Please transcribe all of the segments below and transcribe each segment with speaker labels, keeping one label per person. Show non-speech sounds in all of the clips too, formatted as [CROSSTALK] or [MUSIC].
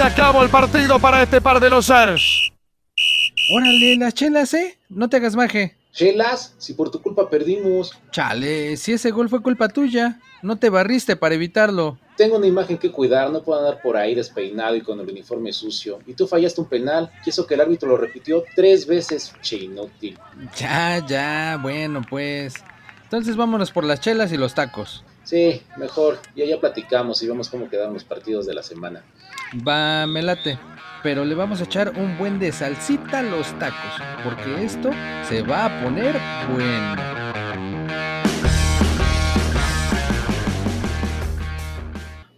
Speaker 1: se acabó el partido para este par de losers.
Speaker 2: Órale, las chelas, ¿eh? No te hagas maje.
Speaker 3: Chelas, si por tu culpa perdimos.
Speaker 2: Chale, si ese gol fue culpa tuya, no te barriste para evitarlo.
Speaker 3: Tengo una imagen que cuidar, no puedo andar por ahí despeinado y con el uniforme sucio. Y tú fallaste un penal, y eso que el árbitro lo repitió tres veces, che inútil.
Speaker 2: Ya, ya, bueno, pues. Entonces vámonos por las chelas y los tacos.
Speaker 3: Sí, mejor, ya ya platicamos y vemos cómo quedan los partidos de la semana.
Speaker 2: Va, me late. Pero le vamos a echar un buen de salsita a los tacos, porque esto se va a poner bueno.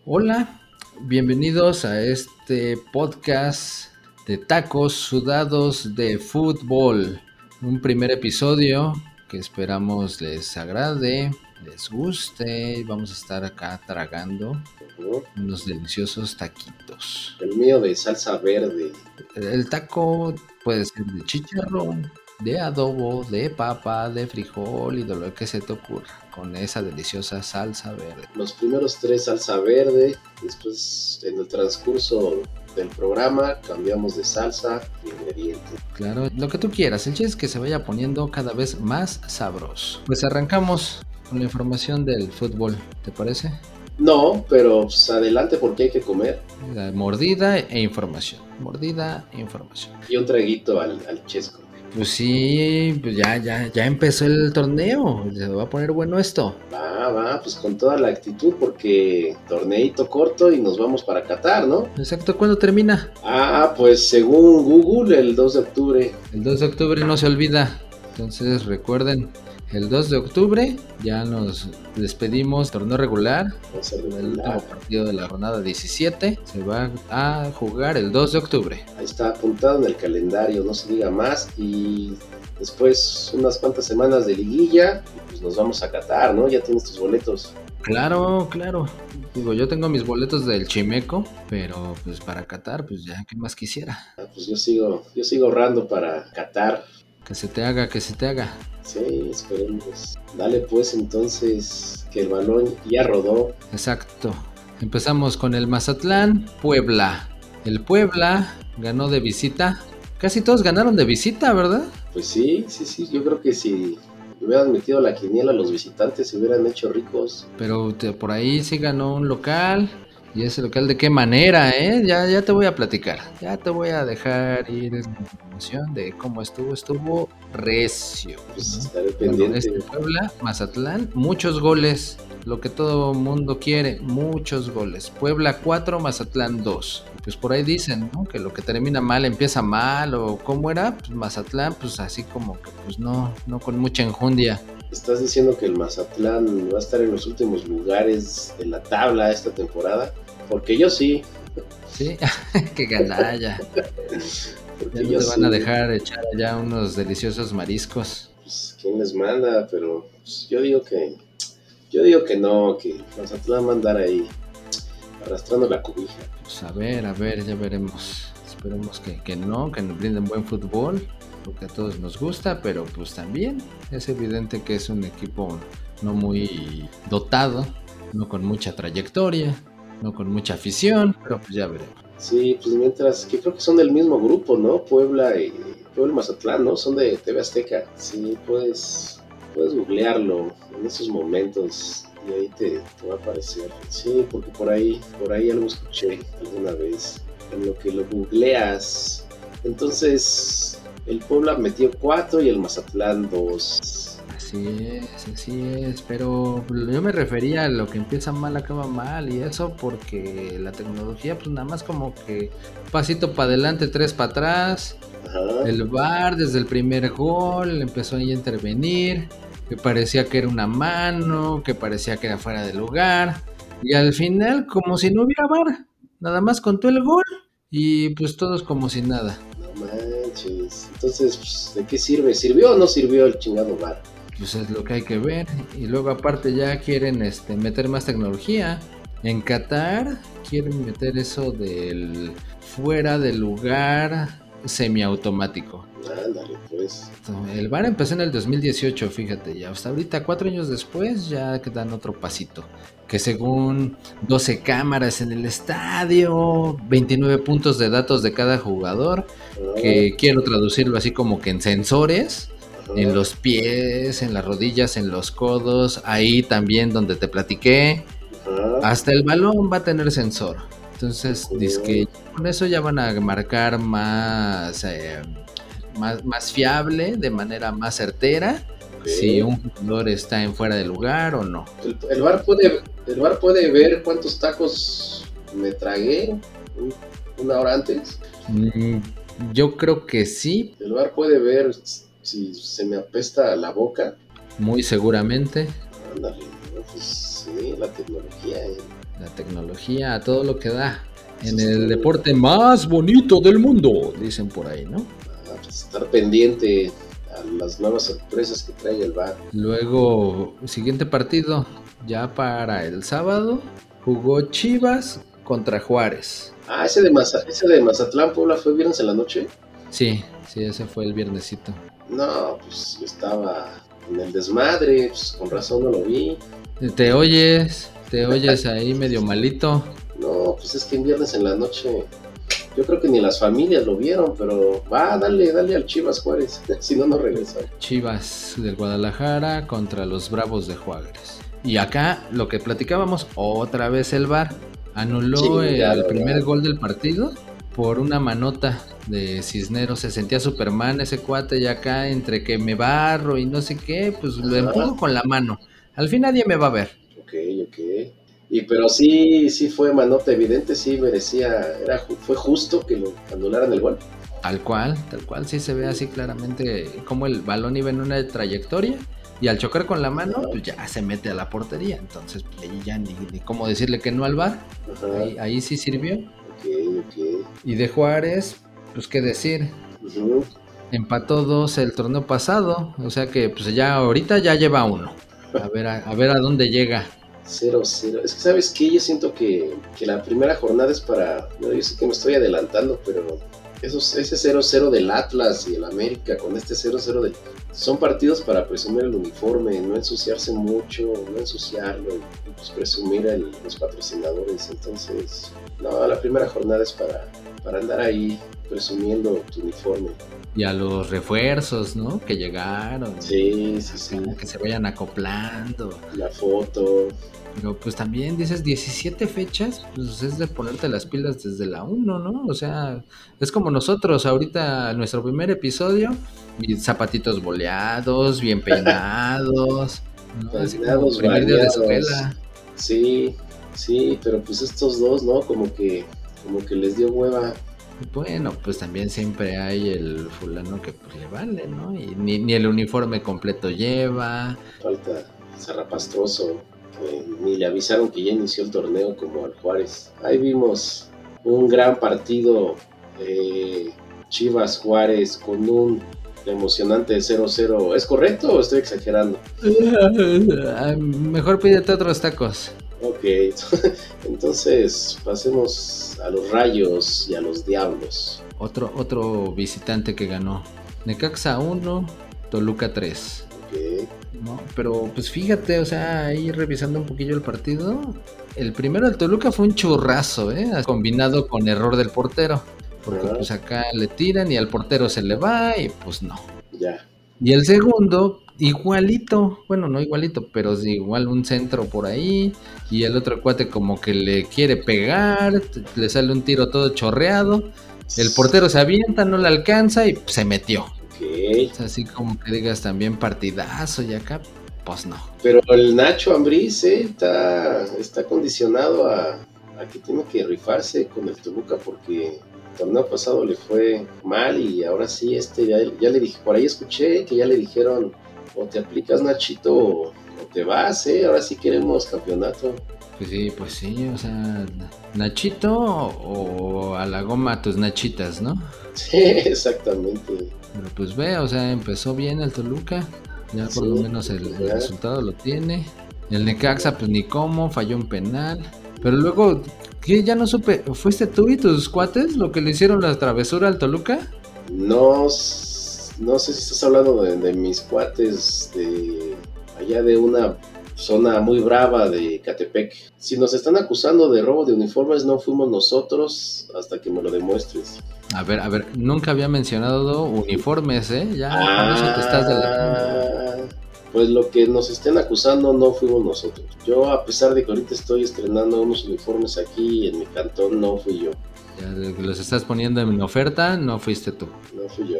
Speaker 2: Hola, bienvenidos a este podcast de tacos sudados de fútbol. Un primer episodio que esperamos les agrade, les guste vamos a estar acá tragando
Speaker 3: Ujú.
Speaker 2: unos deliciosos taquitos.
Speaker 3: El mío de salsa verde.
Speaker 2: El taco puede ser de chicharrón, de adobo, de papa, de frijol y de lo que se te ocurra, con esa deliciosa salsa verde.
Speaker 3: Los primeros tres salsa verde, después en el transcurso del programa cambiamos de salsa y ingrediente.
Speaker 2: Claro, lo que tú quieras, el chiste es que se vaya poniendo cada vez más sabroso. Pues arrancamos con la información del fútbol, ¿te parece?
Speaker 3: No, pero pues, adelante porque hay que comer.
Speaker 2: La mordida e información. Mordida e información.
Speaker 3: Y un traguito al, al chesco.
Speaker 2: Pues sí, pues ya, ya, ya empezó el torneo. Se va a poner bueno esto.
Speaker 3: Va, va, pues con toda la actitud porque torneito corto y nos vamos para Qatar, ¿no?
Speaker 2: Exacto, ¿cuándo termina?
Speaker 3: Ah, pues según Google el 2 de octubre.
Speaker 2: El 2 de octubre no se olvida. Entonces recuerden, el 2 de octubre ya nos despedimos. Torneo regular. El último partido de la jornada 17 se va a jugar el 2 de octubre.
Speaker 3: Ahí está apuntado en el calendario, no se diga más. Y después unas cuantas semanas de liguilla, pues nos vamos a Qatar, ¿no? Ya tienes tus boletos.
Speaker 2: Claro, claro. Digo, yo tengo mis boletos del Chimeco, pero pues para Qatar, pues ya, ¿qué más quisiera?
Speaker 3: Ah, pues yo sigo, yo sigo ahorrando para Qatar.
Speaker 2: Que se te haga, que se te haga.
Speaker 3: Sí, esperemos. Dale pues entonces que el balón ya rodó.
Speaker 2: Exacto. Empezamos con el Mazatlán, Puebla. El Puebla ganó de visita. Casi todos ganaron de visita, ¿verdad?
Speaker 3: Pues sí, sí, sí, yo creo que si hubieran metido la quiniela los visitantes se huvieran hecho ricos.
Speaker 2: Pero te- por ahí sí ganó un local. ¿Y ese local de qué manera, eh? Ya, ya te voy a platicar. Ya te voy a dejar ir en información de cómo estuvo. Estuvo recio.
Speaker 3: Pues
Speaker 2: ¿no? este Puebla, Mazatlán, muchos goles. Lo que todo mundo quiere, muchos goles. Puebla 4, Mazatlán 2. Pues por ahí dicen, ¿no? Que lo que termina mal empieza mal. O cómo era, pues Mazatlán, pues así como que, pues no, no con mucha enjundia.
Speaker 3: ¿Estás diciendo que el Mazatlán va a estar en los últimos lugares de la tabla esta temporada? Porque yo sí.
Speaker 2: Sí, [LAUGHS] que ganalla.
Speaker 3: Porque
Speaker 2: Ya no te van a dejar echar allá unos deliciosos mariscos.
Speaker 3: Pues, ¿quién les manda? Pero pues, yo digo que. Yo digo que no, que Mazatlán va a andar ahí arrastrando la cobija.
Speaker 2: Pues a ver, a ver, ya veremos. Esperemos que, que no, que nos brinden buen fútbol, lo que a todos nos gusta, pero pues también es evidente que es un equipo no muy dotado, no con mucha trayectoria, no con mucha afición, pero pues ya veremos.
Speaker 3: Sí, pues mientras, que creo que son del mismo grupo, ¿no? Puebla y Puebla Mazatlán, ¿no? Son de TV Azteca. Sí, puedes, puedes googlearlo en esos momentos y ahí te, te va a aparecer. Sí, porque por ahí, por ahí algo escuché alguna vez. En lo que lo googleas. Entonces, el Puebla metió cuatro y el Mazatlán dos.
Speaker 2: Así es, así es, pero yo me refería a lo que empieza mal acaba mal y eso porque la tecnología pues nada más como que pasito para adelante, tres para atrás,
Speaker 3: Ajá.
Speaker 2: el VAR desde el primer gol empezó ahí a intervenir, que parecía que era una mano, que parecía que era fuera de lugar y al final como si no hubiera VAR, nada más contó el gol y pues todos como si nada.
Speaker 3: No manches. Entonces, pues, ¿de qué sirve? ¿Sirvió o no sirvió el chingado bar?
Speaker 2: Pues es lo que hay que ver. Y luego aparte ya quieren este, meter más tecnología. En Qatar quieren meter eso del fuera del lugar semiautomático.
Speaker 3: Ándale, pues.
Speaker 2: El VAR empezó en el 2018, fíjate, ya hasta ahorita, cuatro años después, ya dan otro pasito. Que según 12 cámaras en el estadio, 29 puntos de datos de cada jugador, que quiero traducirlo así como que en sensores, en los pies, en las rodillas, en los codos, ahí también donde te platiqué, hasta el balón va a tener sensor. Entonces, que con eso ya van a marcar más, eh, más, más fiable, de manera más certera, si un jugador está en fuera de lugar o no.
Speaker 3: El, bar puede, el bar puede ver cuántos tacos me tragué una hora antes.
Speaker 2: Mm, yo creo que sí.
Speaker 3: El bar puede ver si se me apesta la boca.
Speaker 2: Muy seguramente.
Speaker 3: Ándale, pues sí, la tecnología. Eh
Speaker 2: la tecnología, todo lo que da. En el deporte más bonito del mundo, dicen por ahí, ¿no?
Speaker 3: Ah, pues, estar pendiente a las nuevas sorpresas que trae el bar.
Speaker 2: Luego, siguiente partido, ya para el sábado, jugó Chivas contra Juárez.
Speaker 3: Ah, ese de, ese de Mazatlán, Puebla, fue viernes en la noche.
Speaker 2: Sí, sí, ese fue el viernesito.
Speaker 3: No, pues estaba en el desmadre, pues con razón no lo vi.
Speaker 2: ¿Te oyes? ¿Te oyes ahí medio malito?
Speaker 3: No, pues es que en viernes en la noche yo creo que ni las familias lo vieron, pero va, dale, dale al Chivas Juárez, [LAUGHS] si no, no regresa.
Speaker 2: Chivas del Guadalajara contra los Bravos de Juárez. Y acá lo que platicábamos, otra vez el VAR anuló el primer gol del partido por una manota de Cisneros. Se sentía Superman ese cuate y acá entre que me barro y no sé qué, pues lo empujo con la mano. Al fin nadie me va a ver
Speaker 3: ok. Y pero sí, sí fue manota evidente, sí merecía, era, fue justo que lo anularan el gol.
Speaker 2: Tal cual, tal cual, sí se ve así claramente como el balón iba en una trayectoria y al chocar con la mano, pues ya se mete a la portería. Entonces, pues ahí ya ni, cómo decirle que no al bar. Ahí, sí sirvió. Y de Juárez, pues qué decir. Empató dos el torneo pasado. O sea que pues ya ahorita ya lleva uno. A ver a ver a dónde llega.
Speaker 3: 0-0. Es que, ¿sabes qué? Yo siento que, la primera jornada es para. yo sé que me estoy adelantando, pero esos, ese 0-0 del Atlas y el América con este 0-0 de. Son partidos para presumir el uniforme, no ensuciarse mucho, no ensuciarlo pues presumir a los patrocinadores. Entonces, no, la primera jornada es para, para andar ahí presumiendo tu uniforme.
Speaker 2: Y a los refuerzos, ¿no? Que llegaron.
Speaker 3: Sí, sí, sí.
Speaker 2: Que se vayan acoplando.
Speaker 3: La foto.
Speaker 2: Pero pues también dices 17 fechas, pues es de ponerte las pilas desde la 1, ¿no? O sea, es como nosotros ahorita, nuestro primer episodio, zapatitos boleados, bien [LAUGHS] peinados,
Speaker 3: ¿no? Así como de escuela. Sí, sí, pero pues estos dos, ¿no? Como que, como que les dio hueva
Speaker 2: bueno, pues también siempre hay el fulano que pues le vale, ¿no? Y ni, ni el uniforme completo lleva.
Speaker 3: Falta Zarrapastroso, ni le avisaron que ya inició el torneo como al Juárez. Ahí vimos un gran partido de Chivas Juárez con un emocionante 0-0. ¿Es correcto o estoy exagerando? [LAUGHS]
Speaker 2: Mejor pídete otros tacos.
Speaker 3: Ok, [LAUGHS] entonces pasemos a los rayos y a los diablos.
Speaker 2: Otro, otro visitante que ganó. Necaxa 1, Toluca 3. No, pero pues fíjate, o sea, ahí revisando un poquillo el partido, el primero del Toluca fue un churrazo, ¿eh? Combinado con error del portero. Porque pues acá le tiran y al portero se le va y pues no.
Speaker 3: Ya.
Speaker 2: Y el segundo, igualito, bueno, no igualito, pero igual un centro por ahí. Y el otro cuate como que le quiere pegar, le sale un tiro todo chorreado. El portero se avienta, no le alcanza y se metió.
Speaker 3: Okay.
Speaker 2: así como que digas también partidazo y acá, pues no.
Speaker 3: Pero el Nacho Ambriz eh, está, está condicionado a, a que tiene que rifarse con el Toluca porque torneo pasado le fue mal y ahora sí, este ya, ya le dije, por ahí escuché que ya le dijeron, o te aplicas Nachito o, te vas, ¿eh? Ahora sí queremos campeonato.
Speaker 2: Pues sí, pues sí, o sea, Nachito o a la goma tus Nachitas, ¿no? [LAUGHS]
Speaker 3: Sí, exactamente.
Speaker 2: Pero pues ve, o sea, empezó bien el Toluca, ya por lo menos el, resultado lo tiene. El Necaxa, pues ni cómo, falló un penal. Pero luego ¿Qué? Ya no supe. ¿Fuiste tú y tus cuates lo que le hicieron la travesura al Toluca?
Speaker 3: no, no sé si estás hablando de, de mis cuates de allá de una zona muy brava de Catepec. Si nos están acusando de robo de uniformes, no fuimos nosotros hasta que me lo demuestres.
Speaker 2: A ver, a ver, nunca había mencionado uniformes, ¿eh? Ya eso te estás
Speaker 3: Ah, Pues lo que nos estén acusando no fuimos nosotros. Yo, a pesar de que ahorita estoy estrenando unos uniformes aquí en mi cantón, no fui yo.
Speaker 2: Los estás poniendo en oferta, no fuiste tú.
Speaker 3: No fui yo.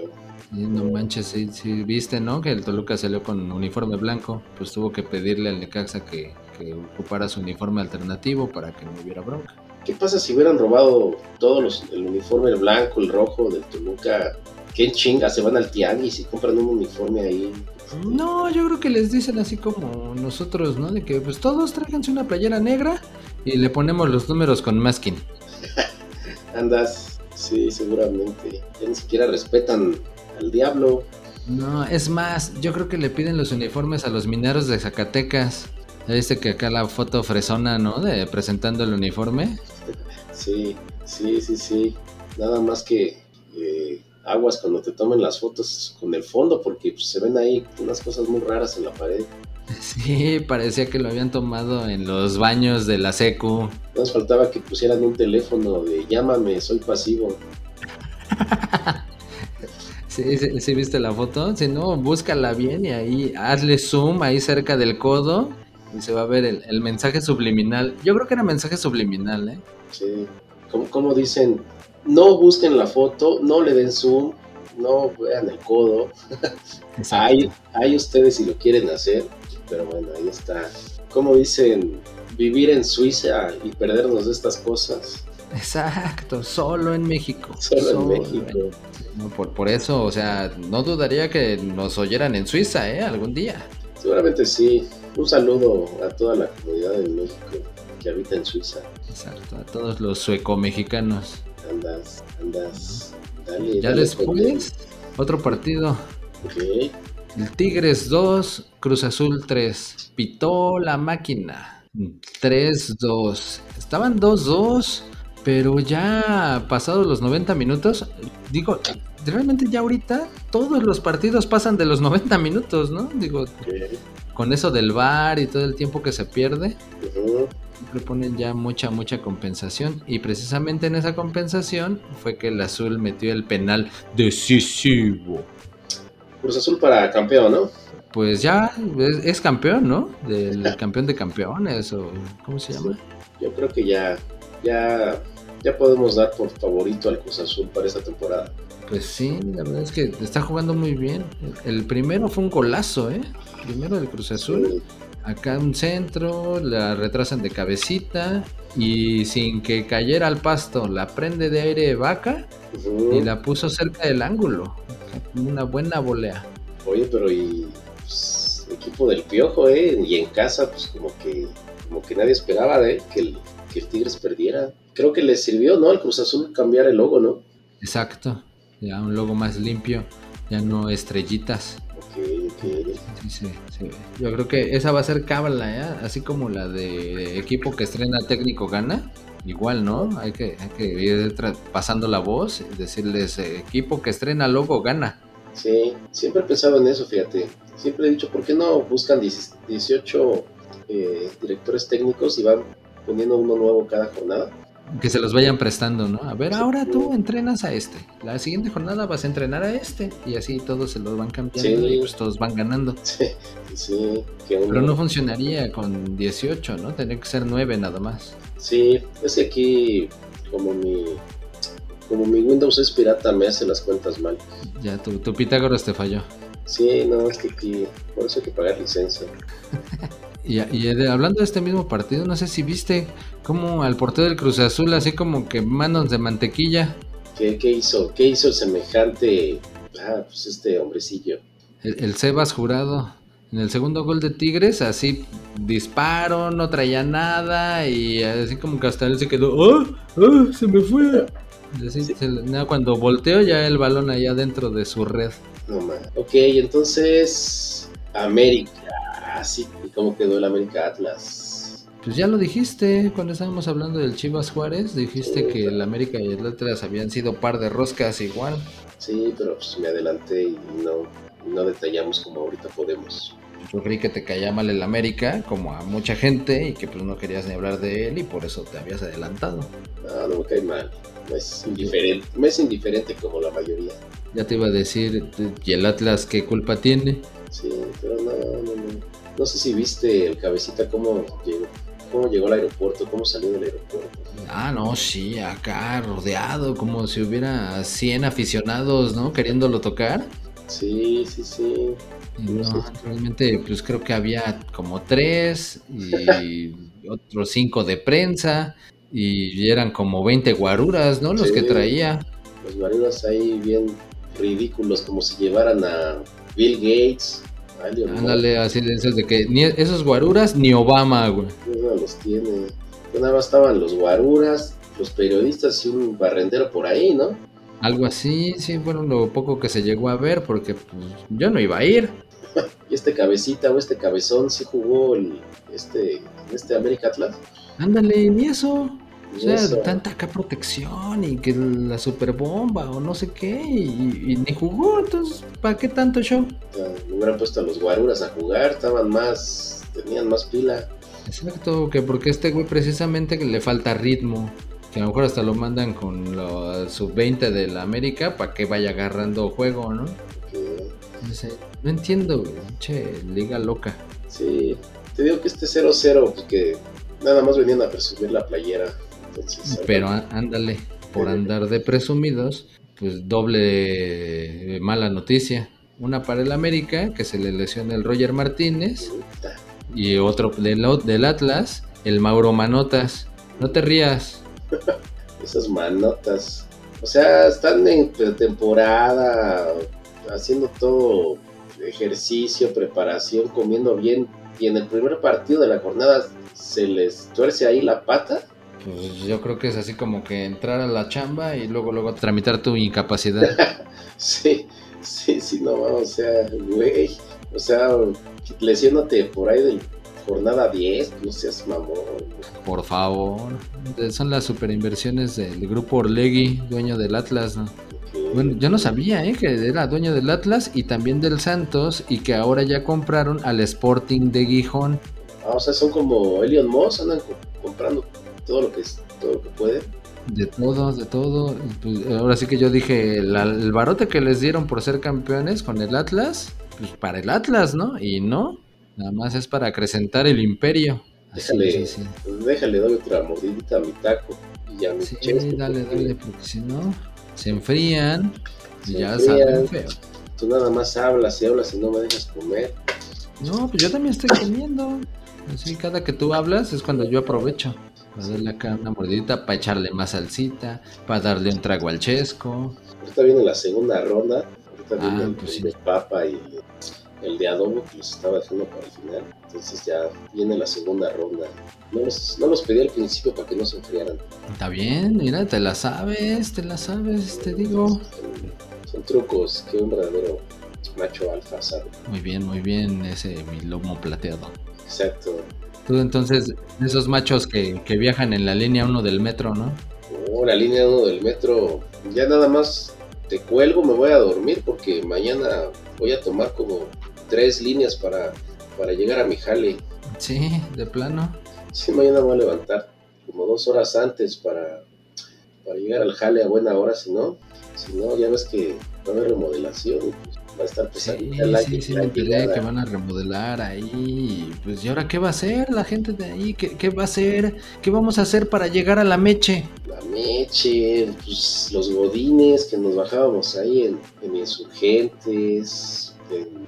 Speaker 2: No manches, si viste, ¿no? Que el Toluca salió con uniforme blanco, pues tuvo que pedirle al Necaxa que, que ocupara su uniforme alternativo para que no hubiera bronca.
Speaker 3: ¿Qué pasa si hubieran robado todos los, el uniforme, el blanco, el rojo del Toluca? ¿Qué chinga? Se van al tianguis y compran un uniforme ahí.
Speaker 2: No, yo creo que les dicen así como nosotros, ¿no? De que pues todos tráiganse una playera negra y le ponemos los números con masking. [LAUGHS]
Speaker 3: Andas, sí, seguramente. Ya ni siquiera respetan al diablo.
Speaker 2: No, es más, yo creo que le piden los uniformes a los mineros de Zacatecas. Viste que acá la foto fresona, ¿no? De presentando el uniforme.
Speaker 3: Sí, sí, sí, sí. Nada más que eh, aguas cuando te tomen las fotos con el fondo, porque pues, se ven ahí unas cosas muy raras en la pared.
Speaker 2: Sí, parecía que lo habían tomado en los baños de la secu.
Speaker 3: Nos faltaba que pusieran un teléfono de llámame, soy pasivo. [LAUGHS]
Speaker 2: Sí, sí, sí, viste la foto. Si no, búscala bien y ahí hazle zoom ahí cerca del codo y se va a ver el, el mensaje subliminal. Yo creo que era mensaje subliminal, ¿eh?
Speaker 3: Sí. Como, como dicen, no busquen la foto, no le den zoom, no vean el codo. hay, hay ustedes si lo quieren hacer, pero bueno, ahí está. Como dicen, vivir en Suiza y perdernos de estas cosas.
Speaker 2: Exacto, solo en México.
Speaker 3: Solo, en México.
Speaker 2: No, por, por eso, o sea, no dudaría que nos oyeran en Suiza, ¿eh? Algún día.
Speaker 3: Seguramente sí. Un saludo a toda la comunidad de México que habita en Suiza.
Speaker 2: Exacto, a todos los sueco-mexicanos.
Speaker 3: Andas, andas. Dale,
Speaker 2: ya
Speaker 3: dale,
Speaker 2: después, otro partido. El Tigres 2, Cruz Azul 3. Pitó la máquina. 3-2. Estaban 2-2, pero ya pasados los 90 minutos, digo, realmente ya ahorita todos los partidos pasan de los 90 minutos, ¿no? Digo,
Speaker 3: ok.
Speaker 2: con eso del VAR y todo el tiempo que se pierde, le ponen ya mucha, mucha compensación. Y precisamente en esa compensación fue que el azul metió el penal decisivo.
Speaker 3: Cruz Azul para campeón, ¿no?
Speaker 2: Pues ya es, es campeón, ¿no? Del [LAUGHS] campeón de campeones, o ¿cómo se llama?
Speaker 3: Yo creo que ya, ya, ya podemos dar por favorito al Cruz Azul para esta temporada.
Speaker 2: Pues sí, la verdad es que está jugando muy bien. El primero fue un golazo, ¿eh? Primero del Cruz Azul. Acá un centro, la retrasan de cabecita y sin que cayera al pasto, la prende de aire vaca
Speaker 3: Ujú.
Speaker 2: y la puso cerca del ángulo. Una buena volea.
Speaker 3: Oye, pero y pues, equipo del Piojo, ¿eh? Y en casa, pues como que, como que nadie esperaba de que el, que el Tigres perdiera. Creo que le sirvió, ¿no? Al Cruz Azul cambiar el logo, ¿no?
Speaker 2: Exacto. Ya un logo más limpio, ya no estrellitas.
Speaker 3: Ok, ok.
Speaker 2: Sí, sí, sí. Yo creo que esa va a ser cábala, ¿eh? Así como la de equipo que estrena técnico gana. Igual, ¿no? Hay que, hay que ir pasando la voz y decirles, eh, equipo que estrena logo gana.
Speaker 3: Sí, siempre he pensado en eso, fíjate. Siempre he dicho, ¿por qué no buscan 10 18 eh, directores técnicos y van poniendo uno nuevo cada jornada?
Speaker 2: Que se los vayan prestando, ¿no? A ver, ahora tú entrenas a este. La siguiente jornada vas a entrenar a este. Y así todos se los van cambiando
Speaker 3: Sí.
Speaker 2: y pues todos van ganando. [LAUGHS]
Speaker 3: Sí, sí, que uno...
Speaker 2: Pero no funcionaría con 18, ¿no? Tendría que ser 9 nada más.
Speaker 3: Sí, es que aquí, como mi, como mi Windows es pirata, me hace las cuentas mal.
Speaker 2: Ya tu, tu Pitágoras te falló.
Speaker 3: Sí, no, es que aquí, por eso hay que pagar licencia. [LAUGHS]
Speaker 2: Y, hablando de este mismo partido, no sé si viste cómo al portero del Cruz Azul, así como que manos de mantequilla,
Speaker 3: ¿Qué, qué hizo? ¿Qué hizo el semejante? Ah, pues este hombrecillo.
Speaker 2: el, el Sebas jurado. En el segundo gol de Tigres, así disparo, no traía nada y así como que hasta él se quedó, ¡oh! ¡oh! Se me fue. Se cuando volteó ya el balón allá dentro de su red.
Speaker 3: No más. Ok, entonces, América. Ah, sí, ¿y cómo quedó el América Atlas?
Speaker 2: Pues ya lo dijiste cuando estábamos hablando del Chivas Juárez, dijiste que el América y el Atlas habían sido par de roscas igual.
Speaker 3: Sí, pero pues me adelanté y no, no detallamos como ahorita podemos.
Speaker 2: Yo creí que te caía mal el América, como a mucha gente, y que pues no querías ni hablar de él y por eso te habías adelantado.
Speaker 3: No, no me cae mal. Me es indiferente, me es indiferente como la mayoría.
Speaker 2: Ya te iba a decir, ¿y el Atlas qué culpa tiene?
Speaker 3: Sí, pero no, no, no. No sé si viste el cabecita cómo llegó, cómo llegó al aeropuerto, cómo salió del aeropuerto.
Speaker 2: Ah, no, sí, acá rodeado, como si hubiera 100 aficionados, ¿no? Queriéndolo tocar.
Speaker 3: Sí, sí, sí.
Speaker 2: No, realmente, pues creo que había como tres y [LAUGHS] otros cinco de prensa y eran como 20 guaruras, ¿no? Los
Speaker 3: Sí.
Speaker 2: que traía.
Speaker 3: Los marinos ahí bien ridículos, como si llevaran a Bill Gates.
Speaker 2: Ándale, así de esos de que ni esos guaruras ni Obama, güey.
Speaker 3: No los tiene. Nada más estaban los guaruras, los periodistas y un barrendero por ahí, ¿no?
Speaker 2: Algo así, sí, bueno, lo poco que se llegó a ver, porque pues, yo no iba a ir. [LAUGHS]
Speaker 3: Y este cabecita o este cabezón sí jugó el, este, este América Atlas.
Speaker 2: Ándale, ni eso. O sea,
Speaker 3: eso,
Speaker 2: tanta acá protección y que la super bomba o no sé qué, y, y ni jugó, entonces, ¿para qué tanto show?
Speaker 3: me hubieran puesto a los guaruras a jugar, estaban más, tenían más pila.
Speaker 2: Exacto, que porque este güey precisamente le falta ritmo, que a lo mejor hasta lo mandan con la sub-20 de la América para que vaya agarrando juego, ¿no? No sé, no entiendo, güey, che, liga loca.
Speaker 3: sí, te digo que este 0-0, pues que nada más venían a presumir la playera.
Speaker 2: Pero ándale, por andar de presumidos, pues doble eh, mala noticia. Una para el América, que se le lesiona el Roger Martínez, y otro del, del Atlas, el Mauro Manotas. No te rías.
Speaker 3: esas manotas. O sea, están en temporada, haciendo todo ejercicio, preparación, comiendo bien. Y en el primer partido de la jornada se les tuerce ahí la pata.
Speaker 2: Pues yo creo que es así como que entrar a la chamba y luego luego tramitar tu incapacidad. [LAUGHS]
Speaker 3: Sí, sí, sí, no, o sea, güey. O sea, lesiónate por ahí de jornada 10, no seas mamón.
Speaker 2: Por favor. Son las superinversiones del grupo Orlegui, dueño del Atlas. ¿no? Bueno, yo no sabía ¿eh? que era dueño del Atlas y también del Santos y que ahora ya compraron al Sporting de Gijón.
Speaker 3: Ah, o sea, son como Elion Moss, andan co- comprando todo lo que es, todo lo que pueden.
Speaker 2: De todo, de todo. Pues, ahora sí que yo dije, la- el barote que les dieron por ser campeones con el Atlas, pues para el Atlas, ¿no? Y no, nada más es para acrecentar el imperio. Así,
Speaker 3: Déjale,
Speaker 2: sí, sí.
Speaker 3: pues déjale, doy otra mordidita a mi taco. Y ya mi
Speaker 2: Sí,
Speaker 3: chesco,
Speaker 2: dale,
Speaker 3: porque
Speaker 2: dale, porque si no, se enfrían y ya saben feo.
Speaker 3: Tú nada más hablas y hablas y no me dejas comer.
Speaker 2: No, pues yo también estoy comiendo. Así, cada que tú hablas es cuando yo aprovecho. Para darle acá una mordidita, para echarle más salsita, para darle un trago al chesco.
Speaker 3: Ahorita viene la segunda ronda. Ahorita
Speaker 2: Ah,
Speaker 3: viene el,
Speaker 2: pues
Speaker 3: el
Speaker 2: sí.
Speaker 3: de papa y el, de adobo que los estaba dejando para el final. Entonces ya viene la segunda ronda. No los, no los pedí al principio para que no se enfriaran.
Speaker 2: Está bien, mira, te la sabes, te la sabes, te digo.
Speaker 3: Son, son trucos que un verdadero macho alfa sabe.
Speaker 2: Muy bien, muy bien, ese mi lomo plateado.
Speaker 3: Exacto.
Speaker 2: Tú entonces, de esos machos que, que viajan en la línea 1 del metro, ¿no?
Speaker 3: Oh, la línea 1 del metro. Ya nada más te cuelgo, me voy a dormir porque mañana voy a tomar como tres líneas para, para llegar a mi jale.
Speaker 2: Sí, de plano.
Speaker 3: Sí, mañana voy a levantar como dos horas antes para, para llegar al jale a buena hora, si no, si no, ya ves que va a haber remodelación, y, pues, va a estar
Speaker 2: Sí,
Speaker 3: pesadita la,
Speaker 2: sí, sí,
Speaker 3: la
Speaker 2: me enteré que van a remodelar ahí. Pues, ¿y ahora qué va a hacer la gente de ahí? ¿Qué, qué va a hacer? ¿Qué vamos a hacer para llegar a la meche?
Speaker 3: La Meche, pues, los godines que nos bajábamos ahí en, en Insurgentes, en,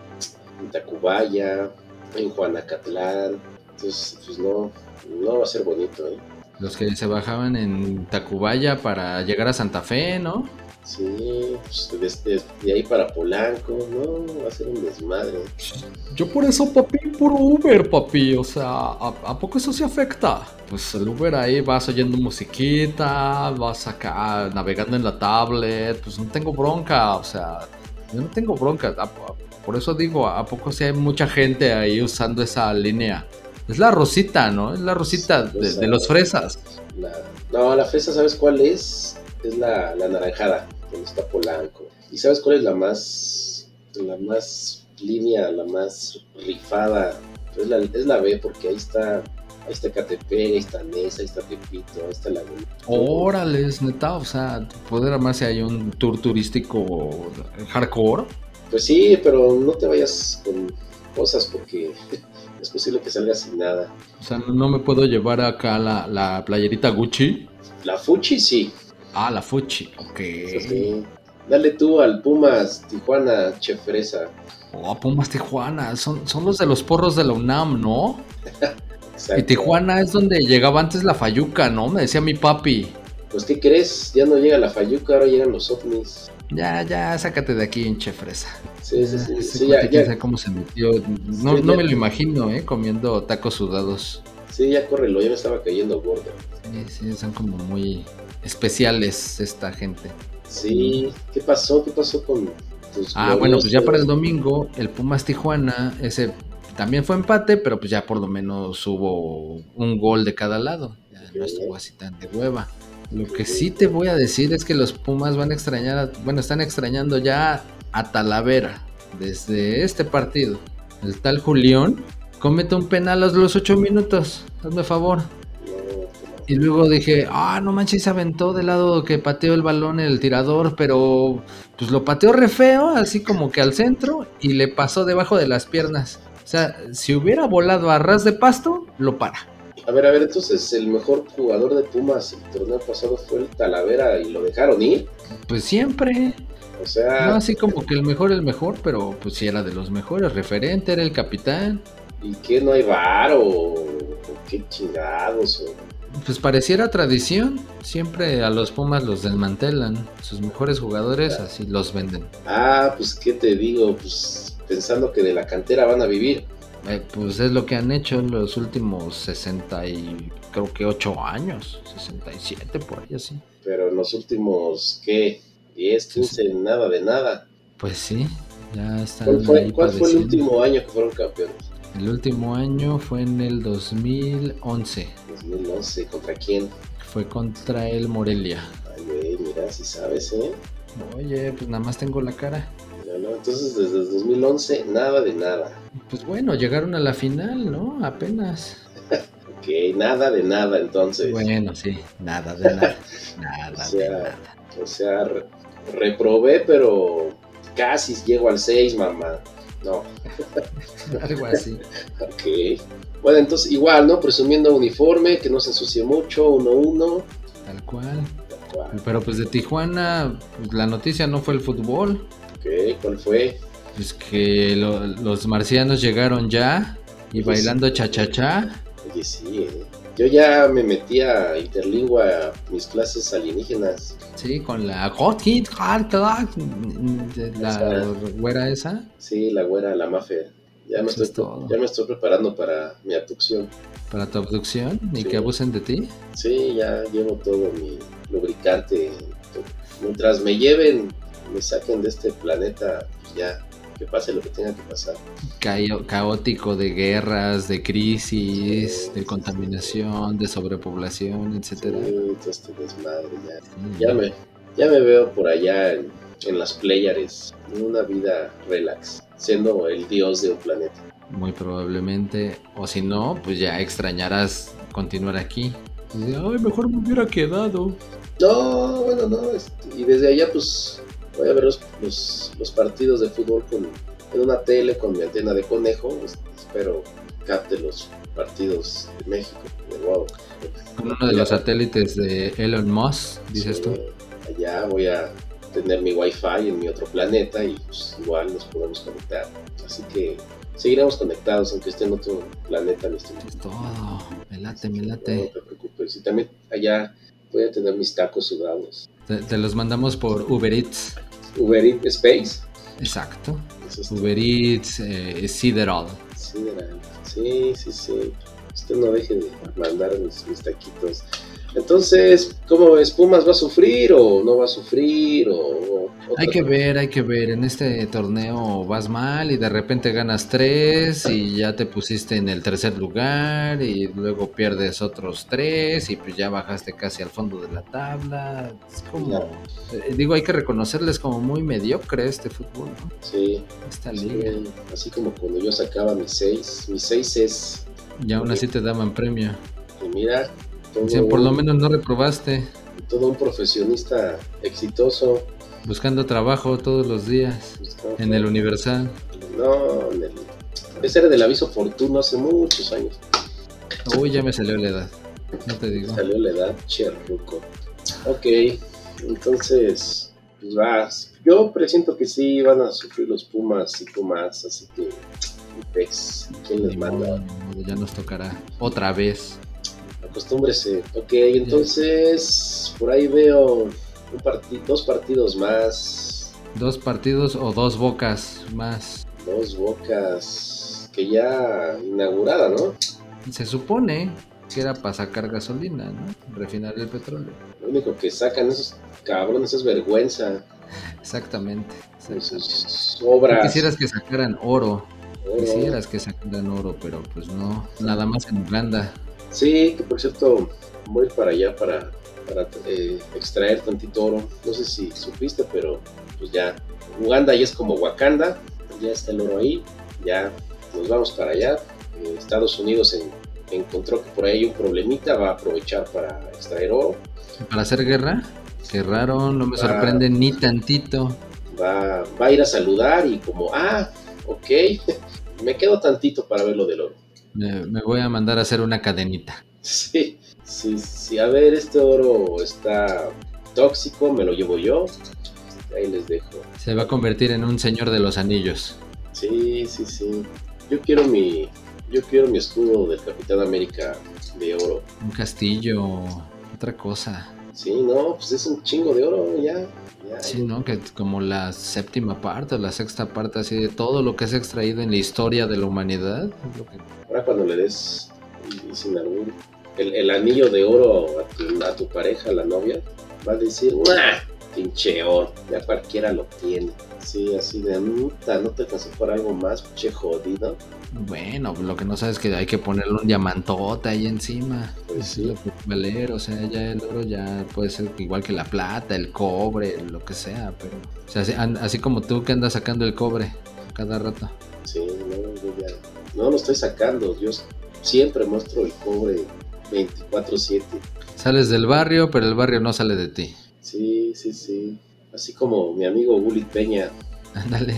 Speaker 3: en Tacubaya, en Juanacatlán. Entonces, pues no, no va a ser bonito, ¿eh?
Speaker 2: Los que se bajaban en Tacubaya para llegar a Santa Fe, ¿no?
Speaker 3: Sí, pues desde de ahí para Polanco, no, va a ser un desmadre.
Speaker 2: Yo por eso, papi, puro Uber, papi. O sea, ¿a, a poco eso se afecta? Pues el Uber ahí vas oyendo musiquita, vas acá navegando en la tablet, pues no tengo bronca, o sea, yo no tengo bronca. Por eso digo, ¿a poco sí hay mucha gente ahí usando esa línea? Es la rosita, ¿no? Es la rosita de, de los fresas.
Speaker 3: La, no, la fresa, ¿sabes cuál es? Es la, la naranjada, donde está Polanco. ¿Y sabes cuál es la más, la más línea, la más rifada? Es la, es la B, porque ahí está, ahí está Catepec, ahí está Nesa, ahí está Tepito, ahí está Laguna.
Speaker 2: Órale, es neta, o sea, poder armar si hay un tour turístico hardcore.
Speaker 3: Pues sí, pero no te vayas con cosas porque [LAUGHS] es posible que salgas sin nada.
Speaker 2: O sea, no me puedo llevar acá la, la playerita Gucci.
Speaker 3: La Fuchi sí.
Speaker 2: Ah, la Fuchi, ok.
Speaker 3: sí. Dale tú al Pumas Tijuana Chefresa.
Speaker 2: Oh, Pumas Tijuana, son, son los de los porros de la UNAM, ¿no?
Speaker 3: Exacto.
Speaker 2: Y Tijuana es donde llegaba antes la Fayuca, ¿no? Me decía mi papi.
Speaker 3: Pues ¿qué crees? Ya no llega la Fayuca, ahora llegan los ovnis.
Speaker 2: Ya, ya, sácate de aquí, hinche fresa.
Speaker 3: Sí, sí, sí. Sí, ya, ya,
Speaker 2: sabe cómo se metió. No,
Speaker 3: Sí,
Speaker 2: no me lo imagino, ¿eh? Comiendo tacos sudados.
Speaker 3: sí, ya córrelo, ya me estaba cayendo gordo.
Speaker 2: Sí, sí, son como muy especiales esta gente.
Speaker 3: Sí, ¿qué pasó? ¿Qué pasó con tus
Speaker 2: Ah, bueno, pues ya para el domingo, el Pumas Tijuana, ese también fue empate, pero pues ya por lo menos hubo un gol de cada lado. Ya no estuvo así tan de hueva. Lo que sí te voy a decir es que los Pumas van a extrañar, a- bueno, están extrañando ya a Talavera desde este partido. El tal Julián comete un penal a los 8 minutos, hazme favor. Y luego dije, ah, no manches, se aventó del lado que pateó el balón el tirador, pero pues lo pateó re feo, así como que al centro, y le pasó debajo de las piernas. O sea, si hubiera volado a ras de pasto, lo para.
Speaker 3: A ver, a ver, entonces el mejor jugador de Pumas el torneo pasado fue el Talavera y lo dejaron ir.
Speaker 2: Pues siempre,
Speaker 3: O sea,
Speaker 2: no así como que el mejor, el mejor, pero pues sí era de los mejores, referente, era el capitán.
Speaker 3: ¿y qué no hay bar o, o qué chingados? O...
Speaker 2: Pues pareciera tradición, siempre a los Pumas los desmantelan, sus mejores jugadores así los venden.
Speaker 3: Ah, pues qué te digo, pues pensando que de la cantera van a vivir.
Speaker 2: Eh, pues es lo que han hecho en los últimos 60 y creo que 8 años, 67 por ahí así.
Speaker 3: Pero en los últimos, ¿qué? 10, 15, nada de nada.
Speaker 2: Pues sí, ya están
Speaker 3: ¿Cuál fue,
Speaker 2: ahí
Speaker 3: cuál fue el último año que fueron campeones?
Speaker 2: El último año fue en el 2011,
Speaker 3: 2011, ¿contra quién?
Speaker 2: fue contra el Morelia.
Speaker 3: Ay, güey, mira, si sabes, ¿eh?
Speaker 2: Oye, pues nada más tengo la cara.
Speaker 3: Mira, ¿no? Entonces, desde el 2011, nada de nada.
Speaker 2: Pues bueno, llegaron a la final, ¿no? Apenas. [LAUGHS]
Speaker 3: Ok, nada de nada, entonces.
Speaker 2: Bueno, sí, nada de nada. [LAUGHS] Nada
Speaker 3: O
Speaker 2: de
Speaker 3: sea,
Speaker 2: nada.
Speaker 3: O sea, re- reprobé, pero casi llego al 6, mamá. No, [LAUGHS]
Speaker 2: Algo así.
Speaker 3: ok. Bueno, entonces igual, ¿no? Presumiendo uniforme, que no se ensucie mucho, 1-1.
Speaker 2: Tal cual.
Speaker 3: Tal cual.
Speaker 2: Pero pues de Tijuana, pues, la noticia no fue el fútbol.
Speaker 3: Ok, ¿cuál fue?
Speaker 2: Pues que lo- los marcianos llegaron ya y bailando cha-cha-cha.
Speaker 3: Oye, sí, ¿eh? Yo ya me metí a Interlingua, mis clases alienígenas.
Speaker 2: Sí, con la Clock, la güera esa.
Speaker 3: Sí, la güera, la. Ya me, estoy,
Speaker 2: todo.
Speaker 3: ya me estoy preparando para mi abducción.
Speaker 2: Para tu abducción y
Speaker 3: Sí.
Speaker 2: que abusen de ti.
Speaker 3: Sí, ya llevo todo mi lubricante. Mientras me lleven, me saquen de este planeta, pues ya, que pase lo que tenga que pasar.
Speaker 2: Ca- caótico de guerras, de crisis,
Speaker 3: Sí.
Speaker 2: de contaminación, de sobrepoblación,
Speaker 3: Sí,
Speaker 2: etcétera.
Speaker 3: todo este desmadre, ya.
Speaker 2: Sí.
Speaker 3: Ya me, ya me veo por allá en, en las Pleiades, en una vida relax, siendo el dios de un planeta.
Speaker 2: Muy probablemente. O si no, pues ya extrañarás continuar aquí. Ay, mejor me hubiera quedado.
Speaker 3: No, bueno, no, este, y desde allá pues voy a ver los, los, los partidos de fútbol con, en una tele con mi antena de conejo, es- espero capte los partidos de México, de.
Speaker 2: Con uno de los satélites de Elon Musk, dices
Speaker 3: Sí,
Speaker 2: tú.
Speaker 3: Allá voy a tener mi wifi en mi otro planeta y pues igual nos podemos conectar. Así que seguiremos conectados aunque esté en otro planeta.
Speaker 2: Es todo. Me late, me
Speaker 3: No
Speaker 2: late.
Speaker 3: te preocupes. Y también allá voy a tener mis tacos sudados.
Speaker 2: Te, te los mandamos por Uber Eats.
Speaker 3: Uber Eats Space.
Speaker 2: Exacto.
Speaker 3: Es
Speaker 2: Uber Eats, eh, Sideral.
Speaker 3: Sideral. Sí, sí, sí. Usted no deje de mandar mis, mis taquitos. Entonces, ¿cómo ves? ¿Pumas va a sufrir o no va a sufrir? ¿O, o
Speaker 2: Hay que ver, hay que ver. En este torneo vas mal y de repente ganas tres y ya te pusiste en el tercer lugar y luego pierdes otros tres y pues ya bajaste casi al fondo de la tabla. Es como, eh, digo, hay que reconocerles como muy mediocre este fútbol, ¿no?
Speaker 3: Sí.
Speaker 2: Esta
Speaker 3: sí,
Speaker 2: liga.
Speaker 3: así como cuando yo sacaba mis seis, mis seis es,
Speaker 2: Y aún así te daban premio.
Speaker 3: y mira, todo,
Speaker 2: por lo menos no reprobaste.
Speaker 3: todo un profesionista exitoso.
Speaker 2: Buscando trabajo todos los días
Speaker 3: pues,
Speaker 2: en el Universal.
Speaker 3: No, ese era del aviso oportuno hace muchos años.
Speaker 2: Uy, ya me salió la edad. No te digo.
Speaker 3: Salió la edad cherruco. Ok, entonces, pues vas. Yo presiento que sí van a sufrir los Pumas y Pumas, así que, Pex, ¿quién les manda?
Speaker 2: ya nos tocará otra vez.
Speaker 3: Acostúmbrese. Ok, entonces, por ahí veo un dos partidos más,
Speaker 2: Dos partidos o dos bocas más.
Speaker 3: dos bocas que ya inaugurada, ¿no?
Speaker 2: Se supone que era para sacar gasolina, ¿no? Refinar el petróleo.
Speaker 3: Lo único que sacan esos cabrones es vergüenza.
Speaker 2: Exactamente.
Speaker 3: Sus obras.
Speaker 2: quisieras que sacaran oro.
Speaker 3: oro.
Speaker 2: Quisieras que sacaran oro, pero pues no. Nada más en Uganda.
Speaker 3: Sí, que por cierto, voy para allá para, para eh, extraer tantito oro. No sé si supiste, pero pues ya. Uganda ya es como Wakanda, ya está el oro ahí, ya nos vamos para allá. Eh, Estados Unidos en- encontró que por ahí hay un problemita, va a aprovechar para extraer oro,
Speaker 2: Para hacer guerra. Qué raro, no me sorprende ni tantito.
Speaker 3: va, va a ir a saludar y como, ah, ok, [LAUGHS] me quedo tantito para ver lo del oro.
Speaker 2: Me, me voy a mandar a hacer una cadenita. [LAUGHS]
Speaker 3: Sí, sí, sí. A ver, este oro está tóxico, me lo llevo yo. Ahí les dejo.
Speaker 2: Se va a convertir en un señor de los anillos.
Speaker 3: Sí, sí, sí. Yo quiero mi, yo quiero mi escudo del Capitán América de oro.
Speaker 2: Un castillo. Otra cosa.
Speaker 3: Sí, no, pues es un chingo de oro ya. ya.
Speaker 2: Sí, ¿no? Que como la séptima parte o la sexta parte así de todo lo que es extraído en la historia de la humanidad.
Speaker 3: Ahora cuando le des sin algún el, el anillo de oro a tu, a tu pareja, a la novia, va a decir, ¡Nah! Pinche oro, ya cualquiera lo tiene. Sí, así de puta, no te alcanzó por algo más, pinche jodido.
Speaker 2: Bueno, lo que no sabes es que hay que ponerle un diamantote ahí encima.
Speaker 3: Pues sí.
Speaker 2: lo que puede valer, o sea, ya el oro ya puede ser igual que la plata, el cobre, lo que sea, pero... O sea, así, como tú que andas sacando el cobre cada rato.
Speaker 3: Sí, no, yo ya. No lo estoy sacando. Yo siempre muestro el cobre 24-7.
Speaker 2: Sales del barrio, pero el barrio no sale de ti.
Speaker 3: Sí, sí, sí. Así como mi amigo Gullit Peña,
Speaker 2: Ándale.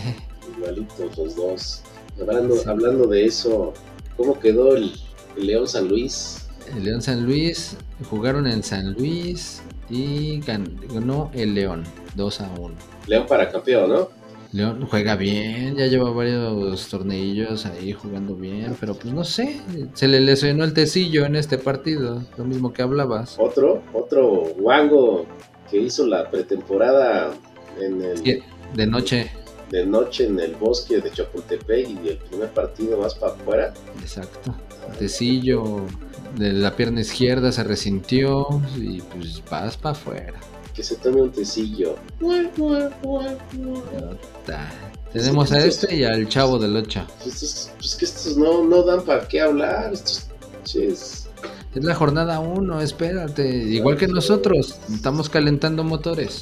Speaker 3: igualitos los dos. Hablando,
Speaker 2: Sí.
Speaker 3: hablando de eso, ¿cómo quedó el, el León San Luis?
Speaker 2: El León San Luis, jugaron en San Luis y gan- ganó el León 2 a 1.
Speaker 3: León para campeón, ¿no?
Speaker 2: León juega bien, ya lleva varios torneillos ahí jugando bien, pero pues no sé, se le lesionó el tecillo en este partido, lo mismo que hablabas.
Speaker 3: Otro, otro guango que hizo la pretemporada en el,
Speaker 2: Sí, De noche,
Speaker 3: de noche en el bosque de Chapultepec y el primer partido más para afuera.
Speaker 2: exacto. Tecillo de la pierna izquierda se resintió y pues vas para afuera.
Speaker 3: Que se tome un tecillo.
Speaker 2: Tenemos a este y al chavo del 8.
Speaker 3: Pues, estos- pues que estos no, no dan para qué hablar. Estos.
Speaker 2: Es la jornada 1, espérate. Igual que nosotros, estamos calentando motores.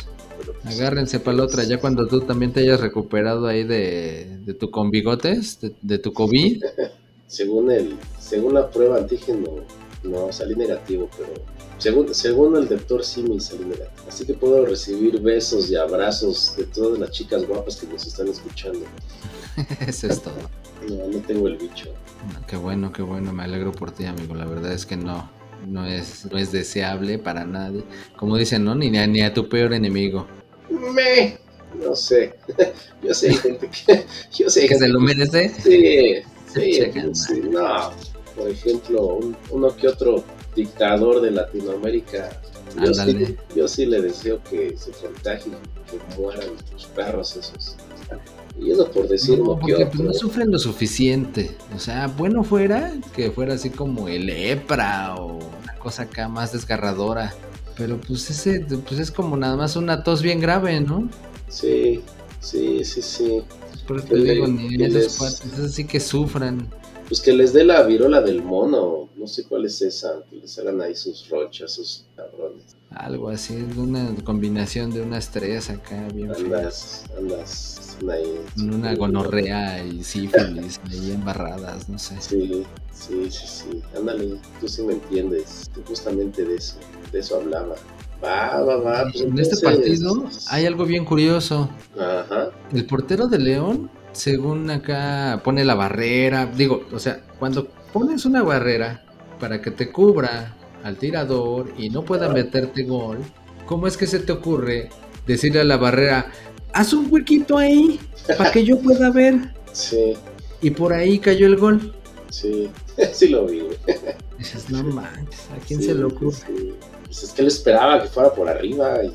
Speaker 3: pues,
Speaker 2: Agárrense para la otra, ya cuando tú también te hayas recuperado ahí de, de tu con bigotes, de, de tu COVID. [LAUGHS]
Speaker 3: según el según la prueba antígeno no salí negativo pero según según el doctor Simi salí negativo así que puedo recibir besos y abrazos de todas las chicas guapas que nos están escuchando [LAUGHS]
Speaker 2: Eso es todo.
Speaker 3: no no tengo el bicho
Speaker 2: Qué bueno, qué bueno, me alegro por ti, amigo. La verdad es que no, no es, no es deseable para nadie. Como dicen, ¿no? Ni a, ni a tu peor enemigo.
Speaker 3: me no sé [LAUGHS] yo sé gente que [LAUGHS] yo sé
Speaker 2: ¿Que
Speaker 3: gente
Speaker 2: se lo merece?
Speaker 3: sí sí, sí, no por ejemplo un- uno que otro dictador de Latinoamérica yo sí, yo sí le deseo que se contagien, que mueran los perros esos. Y eso por decir
Speaker 2: No,
Speaker 3: uno que
Speaker 2: porque pues,
Speaker 3: otro.
Speaker 2: no sufren lo suficiente. O sea, bueno fuera que fuera así como el lepra o una cosa acá más desgarradora. Pero pues ese pues es como nada más una tos bien grave, ¿no?
Speaker 3: Sí, sí, sí, sí.
Speaker 2: Por eso te digo, ni esos cuates, así que sufran.
Speaker 3: Pues que les dé la virola del mono, no sé cuál es esa, que les hagan ahí sus ronchas, sus cabrones.
Speaker 2: Algo así, una combinación de unas tres acá, bien feas.
Speaker 3: Andas, andas, están ahí.
Speaker 2: Con Una gonorrea y sífilis ahí embarradas, no sé.
Speaker 3: Sí, sí, sí, sí, ándale, tú sí me entiendes, tú justamente de eso, de eso hablaba. Va, va, va. pues
Speaker 2: En este
Speaker 3: entonces-
Speaker 2: partido hay algo bien curioso.
Speaker 3: Ajá,
Speaker 2: El portero de León, según acá, pone la barrera. Digo, o sea, cuando pones una barrera para que te cubra al tirador y no pueda meterte gol, ¿cómo es que se te ocurre decirle a la barrera, haz un huequito ahí para que yo pueda ver? [LAUGHS]
Speaker 3: sí,
Speaker 2: Y por ahí cayó el gol.
Speaker 3: sí, [LAUGHS] sí lo vi.
Speaker 2: Dices, no manches, ¿a quién
Speaker 3: Sí,
Speaker 2: se le ocurre?
Speaker 3: sí. Pues es que él esperaba que fuera por arriba y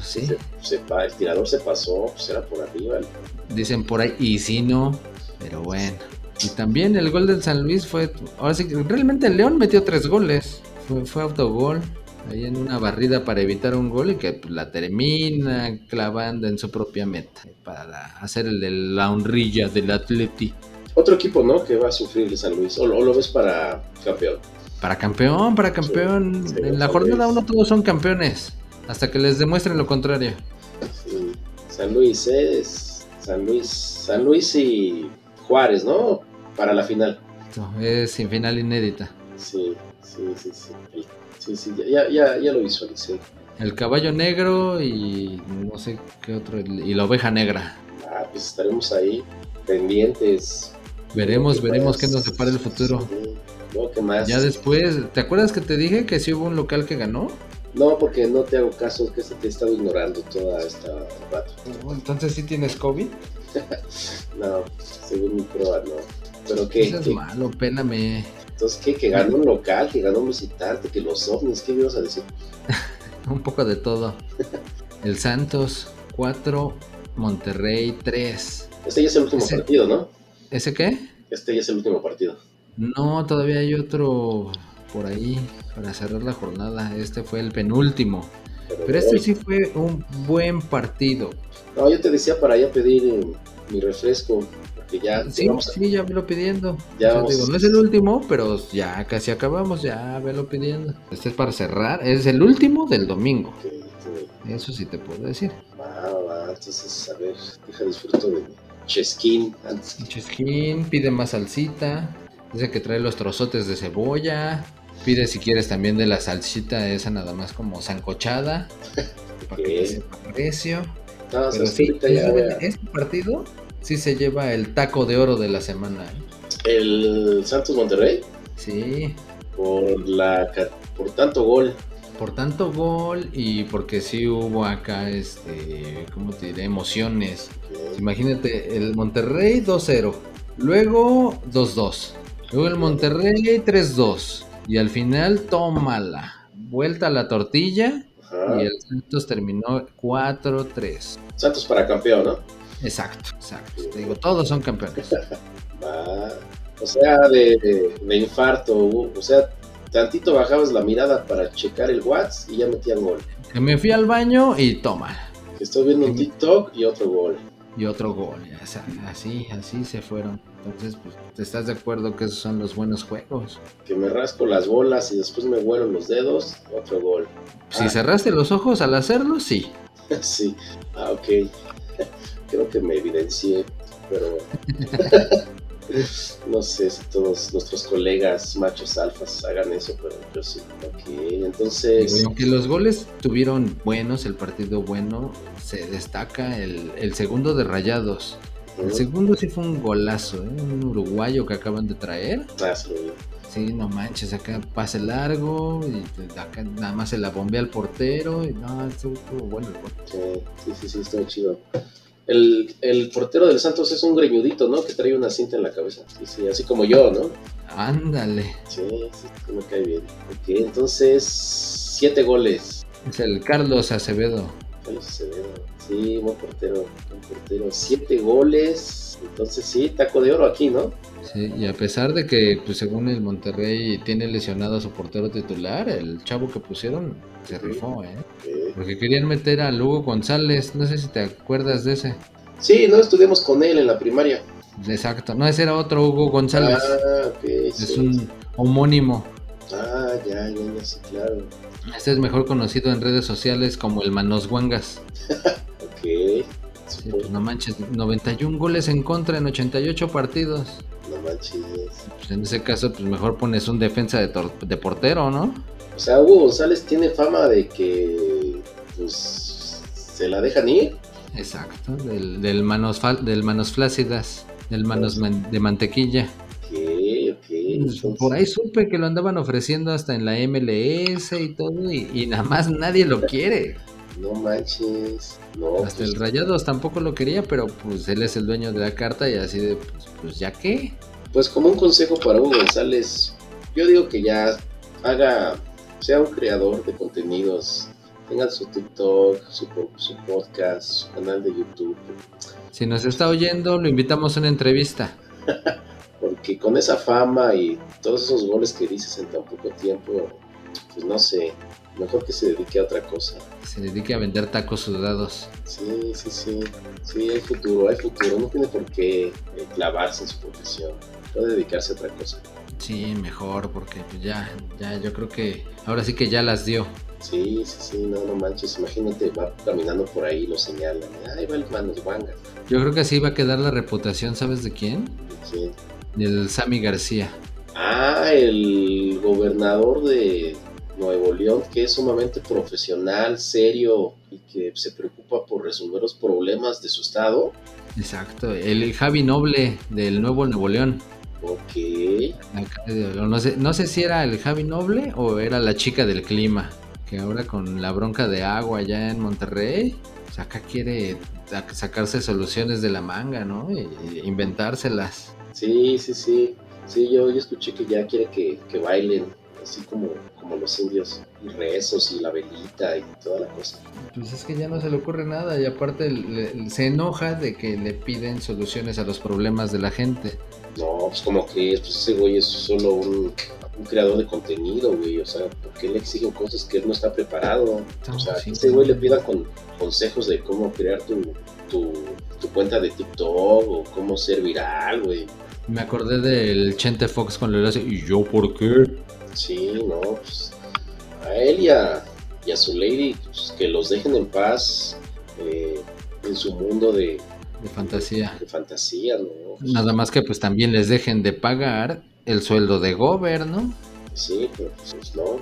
Speaker 2: sí,
Speaker 3: se, se pa- el tirador se pasó, pues era por arriba.
Speaker 2: dicen por ahí, y si no, pero bueno. Y también el gol del San Luis fue, ahora sí, que realmente el León metió tres goles. Fue, fue autogol, ahí en una barrida para evitar un gol y que pues, la termina clavando en su propia meta. Para hacer el de la honrilla del Atleti.
Speaker 3: Otro equipo, ¿no? Que va a sufrir el San Luis, o, lo- o lo ves para campeón.
Speaker 2: Para campeón, para campeón.
Speaker 3: sí,
Speaker 2: en la jornada uno todos son campeones. Hasta que les demuestren lo contrario.
Speaker 3: Sí, San Luis es San Luis, San Luis y Juárez, ¿no? Para la final.
Speaker 2: Esto Es sin final inédita.
Speaker 3: Sí, sí, sí, sí. Sí, sí, ya, ya, ya lo visualicé.
Speaker 2: El caballo negro y no sé qué otro. Y la oveja negra.
Speaker 3: Ah, pues estaremos ahí pendientes.
Speaker 2: Veremos,
Speaker 3: ¿Qué
Speaker 2: veremos
Speaker 3: más?
Speaker 2: qué nos depara el futuro.
Speaker 3: Sí. No, ¿qué más?
Speaker 2: Ya después, ¿te acuerdas que te dije que sí hubo un local que ganó?
Speaker 3: No, porque no te hago caso, que te he estado ignorando toda esta rato.
Speaker 2: Entonces sí tienes COVID. [LAUGHS]
Speaker 3: No, según mi prueba, no. ¿Pero qué?
Speaker 2: Eso es malo, pélame.
Speaker 3: Entonces, ¿qué? Que ganó un local, que ganó un visitante, que los ovnis, ¿qué me ibas a decir? [LAUGHS]
Speaker 2: Un poco de todo. El Santos 4, Monterrey 3.
Speaker 3: Este ya es el último
Speaker 2: Ese-
Speaker 3: partido, ¿no?
Speaker 2: ¿Ese qué?
Speaker 3: Este ya es el último partido.
Speaker 2: No, todavía hay otro por ahí para cerrar la jornada. Este fue el penúltimo. Pero este sí fue un buen partido.
Speaker 3: No, yo te decía para ya pedir eh, mi refresco, porque ya
Speaker 2: Sí,
Speaker 3: a-
Speaker 2: sí, ya velo pidiendo.
Speaker 3: Ya
Speaker 2: O sea, digo, no es el último, pero ya casi acabamos, ya velo pidiendo. Este es para cerrar, es el último del domingo. Eso sí te puedo decir.
Speaker 3: va, va, entonces, a ver, deja disfruto de chesquín antes.
Speaker 2: Chesquín, pide más salsita. Dice que trae los trozotes de cebolla. Pide si quieres también de la salsita esa nada más como zancochada. [LAUGHS] Para que te sepa precio.
Speaker 3: No,
Speaker 2: Pero sí,
Speaker 3: ya
Speaker 2: este partido sí se lleva el taco de oro de la semana. ¿eh?
Speaker 3: El Santos Monterrey,
Speaker 2: Sí,
Speaker 3: por la por tanto gol.
Speaker 2: por tanto gol y porque sí hubo acá, este, ¿cómo te diré? Emociones. Imagínate, el Monterrey 2-0, luego 2-2, luego el Monterrey 3-2 y al final tómala, vuelta a la tortilla
Speaker 3: Ajá.
Speaker 2: y el Santos terminó 4-3.
Speaker 3: Santos para campeón, ¿no?
Speaker 2: Exacto, exacto. Te digo, todos son campeones. [LAUGHS]
Speaker 3: Va. O sea, de, de- infarto, o sea, tantito bajabas la mirada para checar el WhatsApp y ya metían gol.
Speaker 2: Que me fui al baño y toma.
Speaker 3: Estoy viendo un TikTok y otro gol.
Speaker 2: Y otro gol. o sea, Así, así se fueron. Entonces, pues, ¿te estás de acuerdo que esos son los buenos juegos?
Speaker 3: Que me rasco las bolas y después me huelo los dedos, otro gol.
Speaker 2: Si
Speaker 3: Ah.
Speaker 2: cerraste los ojos al hacerlo, sí. [LAUGHS]
Speaker 3: sí, ah, ok. [LAUGHS] Creo que me evidencié, pero [LAUGHS] no sé si todos nuestros colegas machos alfas hagan eso, pero yo sí. Ok, entonces,
Speaker 2: aunque los goles tuvieron buenos, el partido bueno, se destaca el, el segundo de Rayados. El segundo sí fue un golazo, ¿eh? un uruguayo que acaban de traer.
Speaker 3: Sí
Speaker 2: no manches, acá pase largo y acá nada más se la bombea al portero. Y no, estuvo, bueno el.
Speaker 3: Sí, sí, sí, está chido. El, el portero del Santos es un greñudito, ¿no? Que trae una cinta en la cabeza. Sí, sí, así como yo, ¿no?
Speaker 2: Ándale,
Speaker 3: sí, sí, me cae bien. Ok, entonces, siete goles.
Speaker 2: es el Carlos Acevedo.
Speaker 3: Carlos Acevedo. Sí, buen portero, buen portero. Siete goles. Entonces, sí, taco de oro aquí, ¿no?
Speaker 2: Sí, y a pesar de que, pues, según el Monterrey tiene lesionado a su portero titular, el chavo que pusieron se rifó, ¿eh? Porque querían meter a Lugo González, no sé si te acuerdas de ese.
Speaker 3: Sí, no estudiamos con él en la primaria.
Speaker 2: Exacto, no, ese era otro Hugo González.
Speaker 3: Ah, ok.
Speaker 2: es
Speaker 3: sí.
Speaker 2: un homónimo.
Speaker 3: Ah, ya, ya, ya, sí, claro.
Speaker 2: Este es mejor conocido en redes sociales como el Manos Guangas. [LAUGHS]
Speaker 3: Ok.
Speaker 2: Sí, pues no manches, 91 goles en contra en 88 partidos.
Speaker 3: No manches.
Speaker 2: Pues en ese caso, pues mejor pones un defensa de, portero, ¿no?
Speaker 3: O sea, Hugo González tiene fama de que, pues, se la dejan ir.
Speaker 2: Exacto, del, del, manos, del manos flácidas, del manos man- de mantequilla.
Speaker 3: Entonces-
Speaker 2: Pues, Por ahí supe que lo andaban ofreciendo hasta en la MLS y todo, y, y nada más nadie lo quiere.
Speaker 3: No manches. No,
Speaker 2: Hasta
Speaker 3: pues,
Speaker 2: el Rayados tampoco lo quería, pero pues él es el dueño de la carta y así de, pues, pues ya qué.
Speaker 3: pues como un consejo para Hugo González, yo digo que ya haga, sea un creador de contenidos, tenga su TikTok, su podcast, su canal de YouTube,
Speaker 2: Si nos está oyendo, lo invitamos a una entrevista. [LAUGHS]
Speaker 3: porque con esa fama y todos esos goles que dices en tan poco tiempo, pues no sé, mejor que se dedique a otra cosa.
Speaker 2: que Se dedique a vender tacos sudados.
Speaker 3: Sí, sí, sí, sí, hay futuro, hay futuro, no tiene por qué eh, clavarse en su profesión, puede dedicarse a otra cosa.
Speaker 2: Sí, mejor, porque pues ya, ya, yo creo que ahora sí que ya las dio.
Speaker 3: Sí, sí, sí, no, no manches, imagínate, va caminando por ahí, lo señalan, ahí va el Manos Wanga.
Speaker 2: Yo creo que así va a quedar la reputación, ¿sabes de quién?
Speaker 3: ¿Quién?
Speaker 2: Del Sammy García.
Speaker 3: Ah, el gobernador de Nuevo León, que es sumamente profesional, serio y que se preocupa por resolver los problemas de su estado.
Speaker 2: Exacto, el Javi Noble del Nuevo Nuevo León.
Speaker 3: Ok,
Speaker 2: No sé, no sé si era el Javi Noble o era la chica del clima, que ahora con la bronca de agua allá en Monterrey, pues acá quiere sac- sacarse soluciones de la manga, ¿no? Y inventárselas.
Speaker 3: Sí, sí, sí. Sí, yo, yo escuché que ya quiere que, que bailen, así como, como los indios, y rezos y la velita y toda la cosa.
Speaker 2: Pues es que ya no se le ocurre nada y aparte le- se enoja de que le piden soluciones a los problemas de la gente.
Speaker 3: No, pues como que pues ese güey es solo un, un creador de contenido, güey. O sea, ¿por qué le exigen cosas que él no está preparado? O sea, que ese güey le pidan con consejos de cómo crear tu, tu, tu cuenta de TikTok o cómo ser viral, güey.
Speaker 2: Me acordé del Chente Fox con hace ¿y yo por qué?
Speaker 3: Sí, no, pues a él y a, y a su lady, pues, que los dejen en paz eh, en su mundo de,
Speaker 2: De fantasía.
Speaker 3: de fantasía, ¿no? Pues,
Speaker 2: Nada más que pues también les dejen de pagar el sueldo de Gober, ¿no?
Speaker 3: Sí, pero pues no.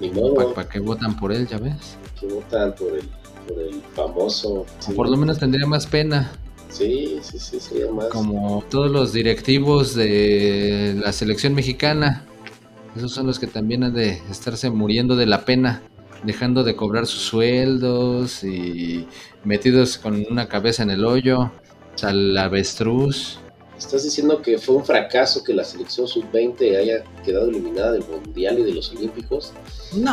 Speaker 3: Ni modo.
Speaker 2: ¿Para qué votan por él, ya ves?
Speaker 3: que votan por el, por el famoso.
Speaker 2: O por lo menos tendría más pena,
Speaker 3: Sí, sí, sí, sería más.
Speaker 2: como todos los directivos de la selección mexicana. Esos son los que también han de estarse muriendo de la pena, dejando de cobrar sus sueldos y metidos con una cabeza en el hoyo, al avestruz.
Speaker 3: ¿Estás diciendo que fue un fracaso que la selección sub-20 haya quedado eliminada del Mundial y de los Olímpicos?
Speaker 2: No,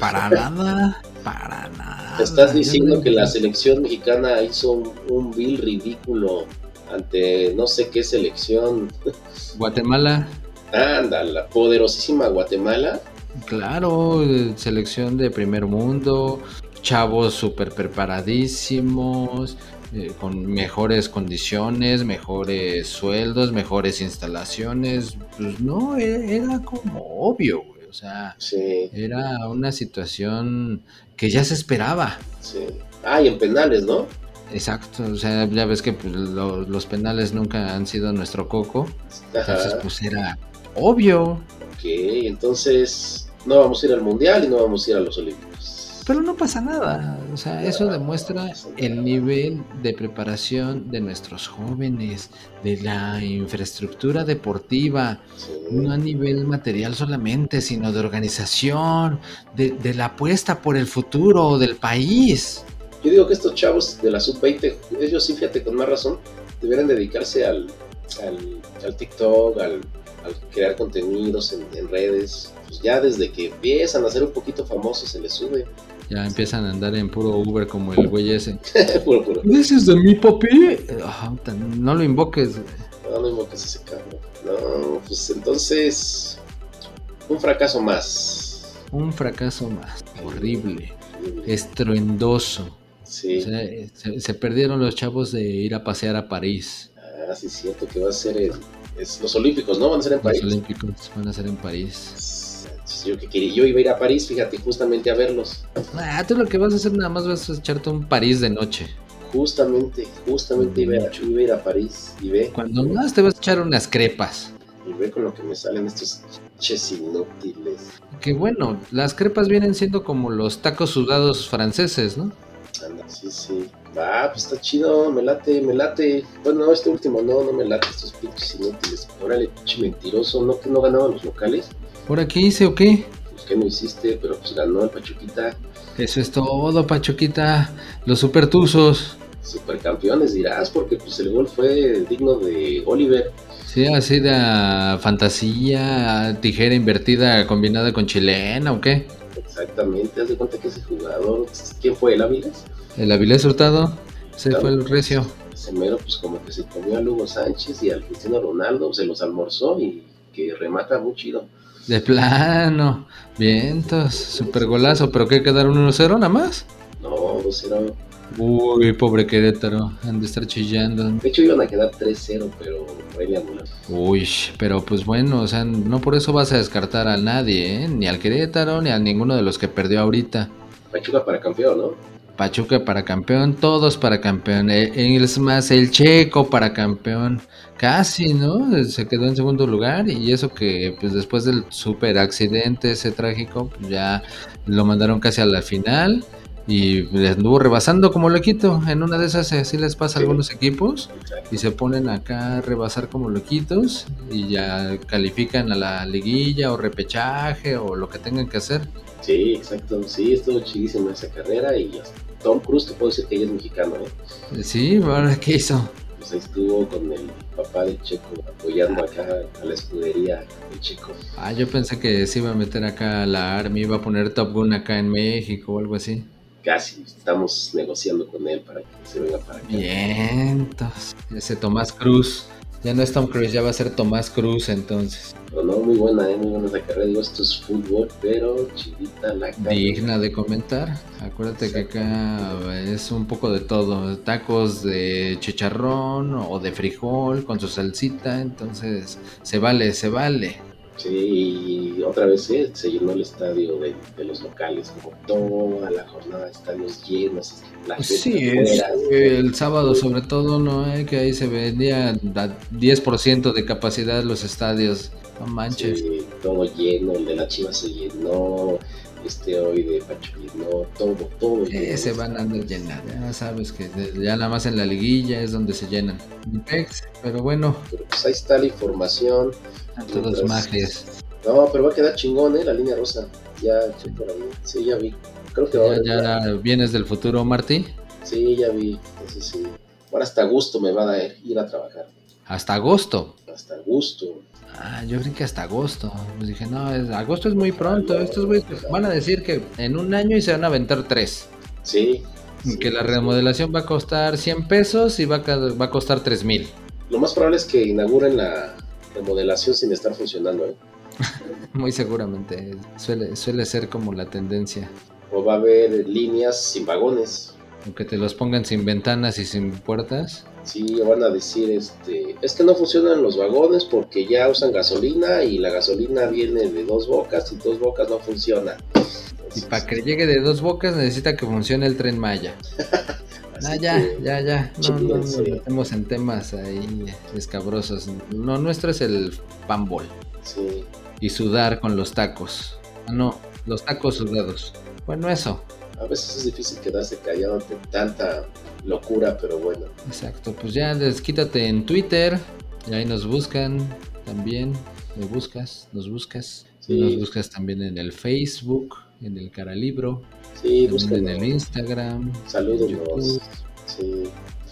Speaker 2: para [LAUGHS] nada, para nada.
Speaker 3: ¿Estás diciendo
Speaker 2: no-
Speaker 3: que la selección mexicana hizo un, un vil ridículo ante no sé qué selección? [LAUGHS]
Speaker 2: Guatemala,
Speaker 3: Anda, la poderosísima Guatemala.
Speaker 2: Claro, selección de primer mundo, chavos súper preparadísimos, eh, con mejores condiciones, mejores sueldos, mejores instalaciones. Pues no, e- era como obvio, güey. O sea,
Speaker 3: Sí,
Speaker 2: era una situación que ya se esperaba.
Speaker 3: sí. Ah, y en penales, ¿no?
Speaker 2: Exacto, o sea, ya ves que pues, lo- los penales nunca han sido nuestro coco. Entonces, pues era obvio.
Speaker 3: Ok, entonces no vamos a ir al Mundial y no vamos a ir a los Olímpicos.
Speaker 2: Pero no pasa nada, o sea, eso demuestra el nivel de preparación de nuestros jóvenes, de la infraestructura deportiva, no a nivel material solamente, sino de organización, de, de la apuesta por el futuro del país.
Speaker 3: Yo digo que estos chavos de la sub-20, ellos sí, fíjate, con más razón, deberían dedicarse al, al, al TikTok, al, al crear contenidos en, en redes. Pues ya desde que empiezan a ser un poquito famosos se les sube.
Speaker 2: Ya empiezan a andar en puro Uber como el güey ese. [LAUGHS]
Speaker 3: puro, puro.
Speaker 2: ¿This is de mi papi? Ah, no lo invoques.
Speaker 3: No, no invoques ese cabrón. No, pues entonces, un fracaso más.
Speaker 2: Un fracaso más. Horrible.
Speaker 3: horrible.
Speaker 2: estruendoso.
Speaker 3: Sí.
Speaker 2: O sea, se, se perdieron los chavos de ir a pasear a París.
Speaker 3: Ah, sí, es cierto que va a ser el- es los Olímpicos, ¿no? Van a ser en
Speaker 2: Los
Speaker 3: París.
Speaker 2: Olímpicos van a ser en París.
Speaker 3: Yo que quería, yo iba a ir a París, fíjate, justamente a verlos.
Speaker 2: Ah, tú lo que vas a hacer nada más vas a echarte un París de noche.
Speaker 3: Justamente, justamente iba, a, iba a ir a París y ve,
Speaker 2: Cuando más te vas a echar unas crepas.
Speaker 3: y ve con lo que me salen estos ches inútiles.
Speaker 2: Que bueno, las crepas vienen siendo como los tacos sudados franceses, ¿no?
Speaker 3: Anda, sí, sí. Ah, pues está chido, me late, me late. Bueno, no, este último no, no me late, estos pinches inútiles. Órale, pinche mentiroso, ¿no que no ganaban los locales?
Speaker 2: ¿Por aquí hice o qué?
Speaker 3: Pues que no hiciste, pero pues ganó el Pachuquita.
Speaker 2: Eso es todo, Pachuquita. Los supertuzos.
Speaker 3: Supercampeones dirás, porque pues el gol fue digno de Oliver.
Speaker 2: Sí, así de ah, fantasía, tijera invertida combinada con chilena o qué?
Speaker 3: Exactamente, haz de cuenta que ese jugador, ¿quién fue? ¿El Áviles?
Speaker 2: El Avilés Hurtado. Ese fue el recio.
Speaker 3: Ese mero, pues como que se comió a Lugo Sánchez y al Cristiano Ronaldo, se los almorzó y que remata muy chido.
Speaker 2: De plano. Vientos. Super golazo. ¿Pero qué quedaron 1-0 nada más?
Speaker 3: No, 2-0.
Speaker 2: Uy, pobre Querétaro. Han de estar chillando.
Speaker 3: De hecho iban a quedar 3-0, pero por ahí.
Speaker 2: Uy, pero pues bueno, o sea, no por eso vas a descartar a nadie, ¿eh? Ni al Querétaro, ni a ninguno de los que perdió ahorita.
Speaker 3: Pachuca para campeón, ¿no?
Speaker 2: Pachuca para campeón, todos para campeón. Eh, Es más, el Checo para campeón. Casi, ¿no? Se quedó en segundo lugar y eso que pues después del super accidente ese trágico, pues ya lo mandaron casi a la final y le anduvo rebasando como loquito. En una de esas así les pasa a algunos equipos y se ponen acá a rebasar como loquitos y ya califican a la liguilla o repechaje o lo que tengan que hacer.
Speaker 3: Sí, exacto. Sí, estuvo chidísima esa carrera y hasta Tom Cruise te puedo decir que ella es mexicano, ¿eh?
Speaker 2: Sí, ahora qué hizo.
Speaker 3: Pues ahí estuvo con el papá del Checo apoyando acá a la escudería del Checo.
Speaker 2: Ah, yo pensé que se iba a meter acá a la Army, iba a poner Top Gun acá en México o algo así.
Speaker 3: Casi estamos negociando con él para que se venga para acá.
Speaker 2: Vientos. Ese Tomás Cruz. Ya no es Tom Cruise, ya va a ser Tomás Cruz entonces.
Speaker 3: No, muy buena, ¿eh? muy buena esa carrera. Digo, esto es fútbol, pero chidita la carne.
Speaker 2: Digna de comentar. Acuérdate que acá es un poco de todo. Tacos de chicharrón o de frijol con su salsita. Entonces se vale, se vale.
Speaker 3: Sí, y otra vez ¿eh? se llenó el estadio de, de los locales, como toda la jornada, estadios llenos, la gente
Speaker 2: Sí, es, el sábado sobre todo, ¿no? Eh, que ahí se vendía a 10% de capacidad los estadios. No manches.
Speaker 3: Sí, todo lleno, el de la Chivas se llenó, este hoy de Pachuca llenó, todo, todo.
Speaker 2: Eh, se van a andar llenar, ya sabes que ya nada más en la liguilla es donde se llenan. Pero bueno,
Speaker 3: Pero pues ahí está la información.
Speaker 2: a todos majes.
Speaker 3: No, pero va a quedar chingón, ¿eh? La línea rosa. Ya, sí, por ahí. Sí, ya vi. Creo que ahora.
Speaker 2: Ya, ya vienes del futuro, Marty.
Speaker 3: Sí, ya vi. Eso sí. Ahora hasta gusto me va a dar ir a trabajar.
Speaker 2: Hasta agosto.
Speaker 3: Hasta gusto.
Speaker 2: Ah, yo creí que hasta agosto. Pues dije, no, es- agosto es muy pronto. Estos güeyes van a decir que en un año y se van a aventar tres.
Speaker 3: Sí. sí,
Speaker 2: que la
Speaker 3: sí.
Speaker 2: remodelación va a costar 100 pesos y va a, va a costar 3 mil.
Speaker 3: Lo más probable es que inauguren la remodelación sin estar funcionando, ¿eh? [LAUGHS]
Speaker 2: Muy seguramente. Suele, suele ser como la tendencia.
Speaker 3: O va a haber líneas sin vagones.
Speaker 2: Aunque te los pongan sin ventanas y sin puertas.
Speaker 3: Sí, van a decir, este, es que no funcionan los vagones porque ya usan gasolina y la gasolina viene de dos bocas y dos bocas no funciona.
Speaker 2: Y para que llegue de dos bocas necesita que funcione el tren Maya. [LAUGHS] Ah, ya, ya, ya. No, no nos metemos en temas ahí escabrosos. No, nuestro es el panball.
Speaker 3: Sí,
Speaker 2: Y sudar con los tacos. Ah, no, los tacos sudados. Bueno, eso.
Speaker 3: A veces es difícil quedarse callado ante tanta locura, pero bueno.
Speaker 2: Exacto, pues ya desquítate en Twitter, y ahí nos buscan también, me buscas, nos buscas,
Speaker 3: Sí.
Speaker 2: nos buscas también en el Facebook, en el Caralibro,
Speaker 3: Sí,
Speaker 2: también
Speaker 3: búsquenos.
Speaker 2: en el Instagram,
Speaker 3: Saludos. Sí,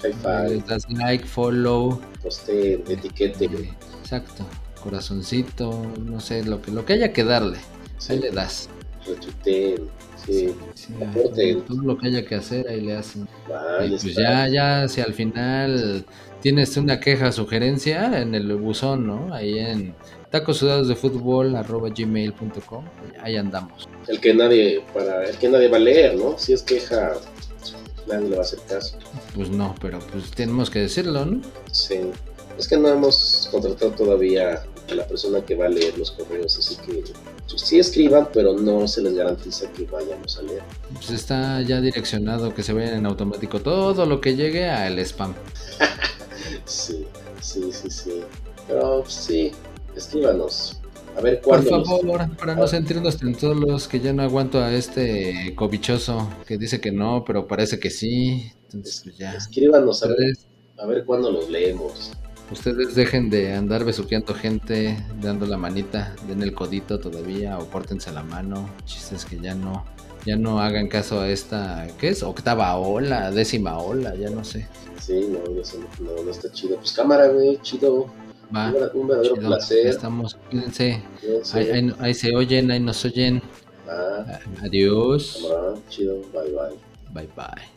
Speaker 2: le
Speaker 3: five,
Speaker 2: das like, follow,
Speaker 3: posteen, etiquete.
Speaker 2: eh, exacto, corazoncito, no sé, lo que, lo que haya que darle,
Speaker 3: Sí,
Speaker 2: ahí le das.
Speaker 3: retuiteen.
Speaker 2: Sí, todo lo que haya que hacer, ahí le hacen.
Speaker 3: Ah,
Speaker 2: Y pues
Speaker 3: está.
Speaker 2: ya, ya, si al final tienes una queja, sugerencia en el buzón, ¿no? Ahí en tacosudados de fútbol arroba gmail.com, ahí andamos.
Speaker 3: El que nadie, para el que nadie va a leer, ¿no? Si es queja, nadie le va a hacer caso.
Speaker 2: Pues no, pero pues tenemos que decirlo, ¿no?
Speaker 3: Sí. Es que no hemos contratado todavía a la persona que va a leer los correos, así que sí escriban, pero no se les garantiza que vayamos a leer.
Speaker 2: Pues está ya direccionado que se vayan en automático todo lo que llegue al spam. [LAUGHS]
Speaker 3: Sí, sí, sí, sí. Pero pues, sí, escríbanos. A ver
Speaker 2: Por
Speaker 3: cuándo. nos-
Speaker 2: favor, para no sentirnos tan solos, que ya no aguanto a este cobichoso que dice que no, pero parece que sí. Entonces, pues ya.
Speaker 3: Escríbanos a ver, a ver cuándo los leemos.
Speaker 2: Ustedes dejen de andar besuqueando gente, dando la manita, den el codito todavía, o pórtense la mano. Chistes que ya no, ya no hagan caso a esta, ¿qué es? Octava ola, décima ola, ya no sé.
Speaker 3: Sí, no, no, no está chido. Pues cámara, güey, chido.
Speaker 2: Va,
Speaker 3: Un, ver- un verdadero
Speaker 2: chido,
Speaker 3: placer.
Speaker 2: estamos,
Speaker 3: cuídense.
Speaker 2: Ahí, ahí- ahí se oyen, ahí nos oyen.
Speaker 3: Ah,
Speaker 2: Adiós.
Speaker 3: cámara, chido, bye bye.
Speaker 2: Bye bye.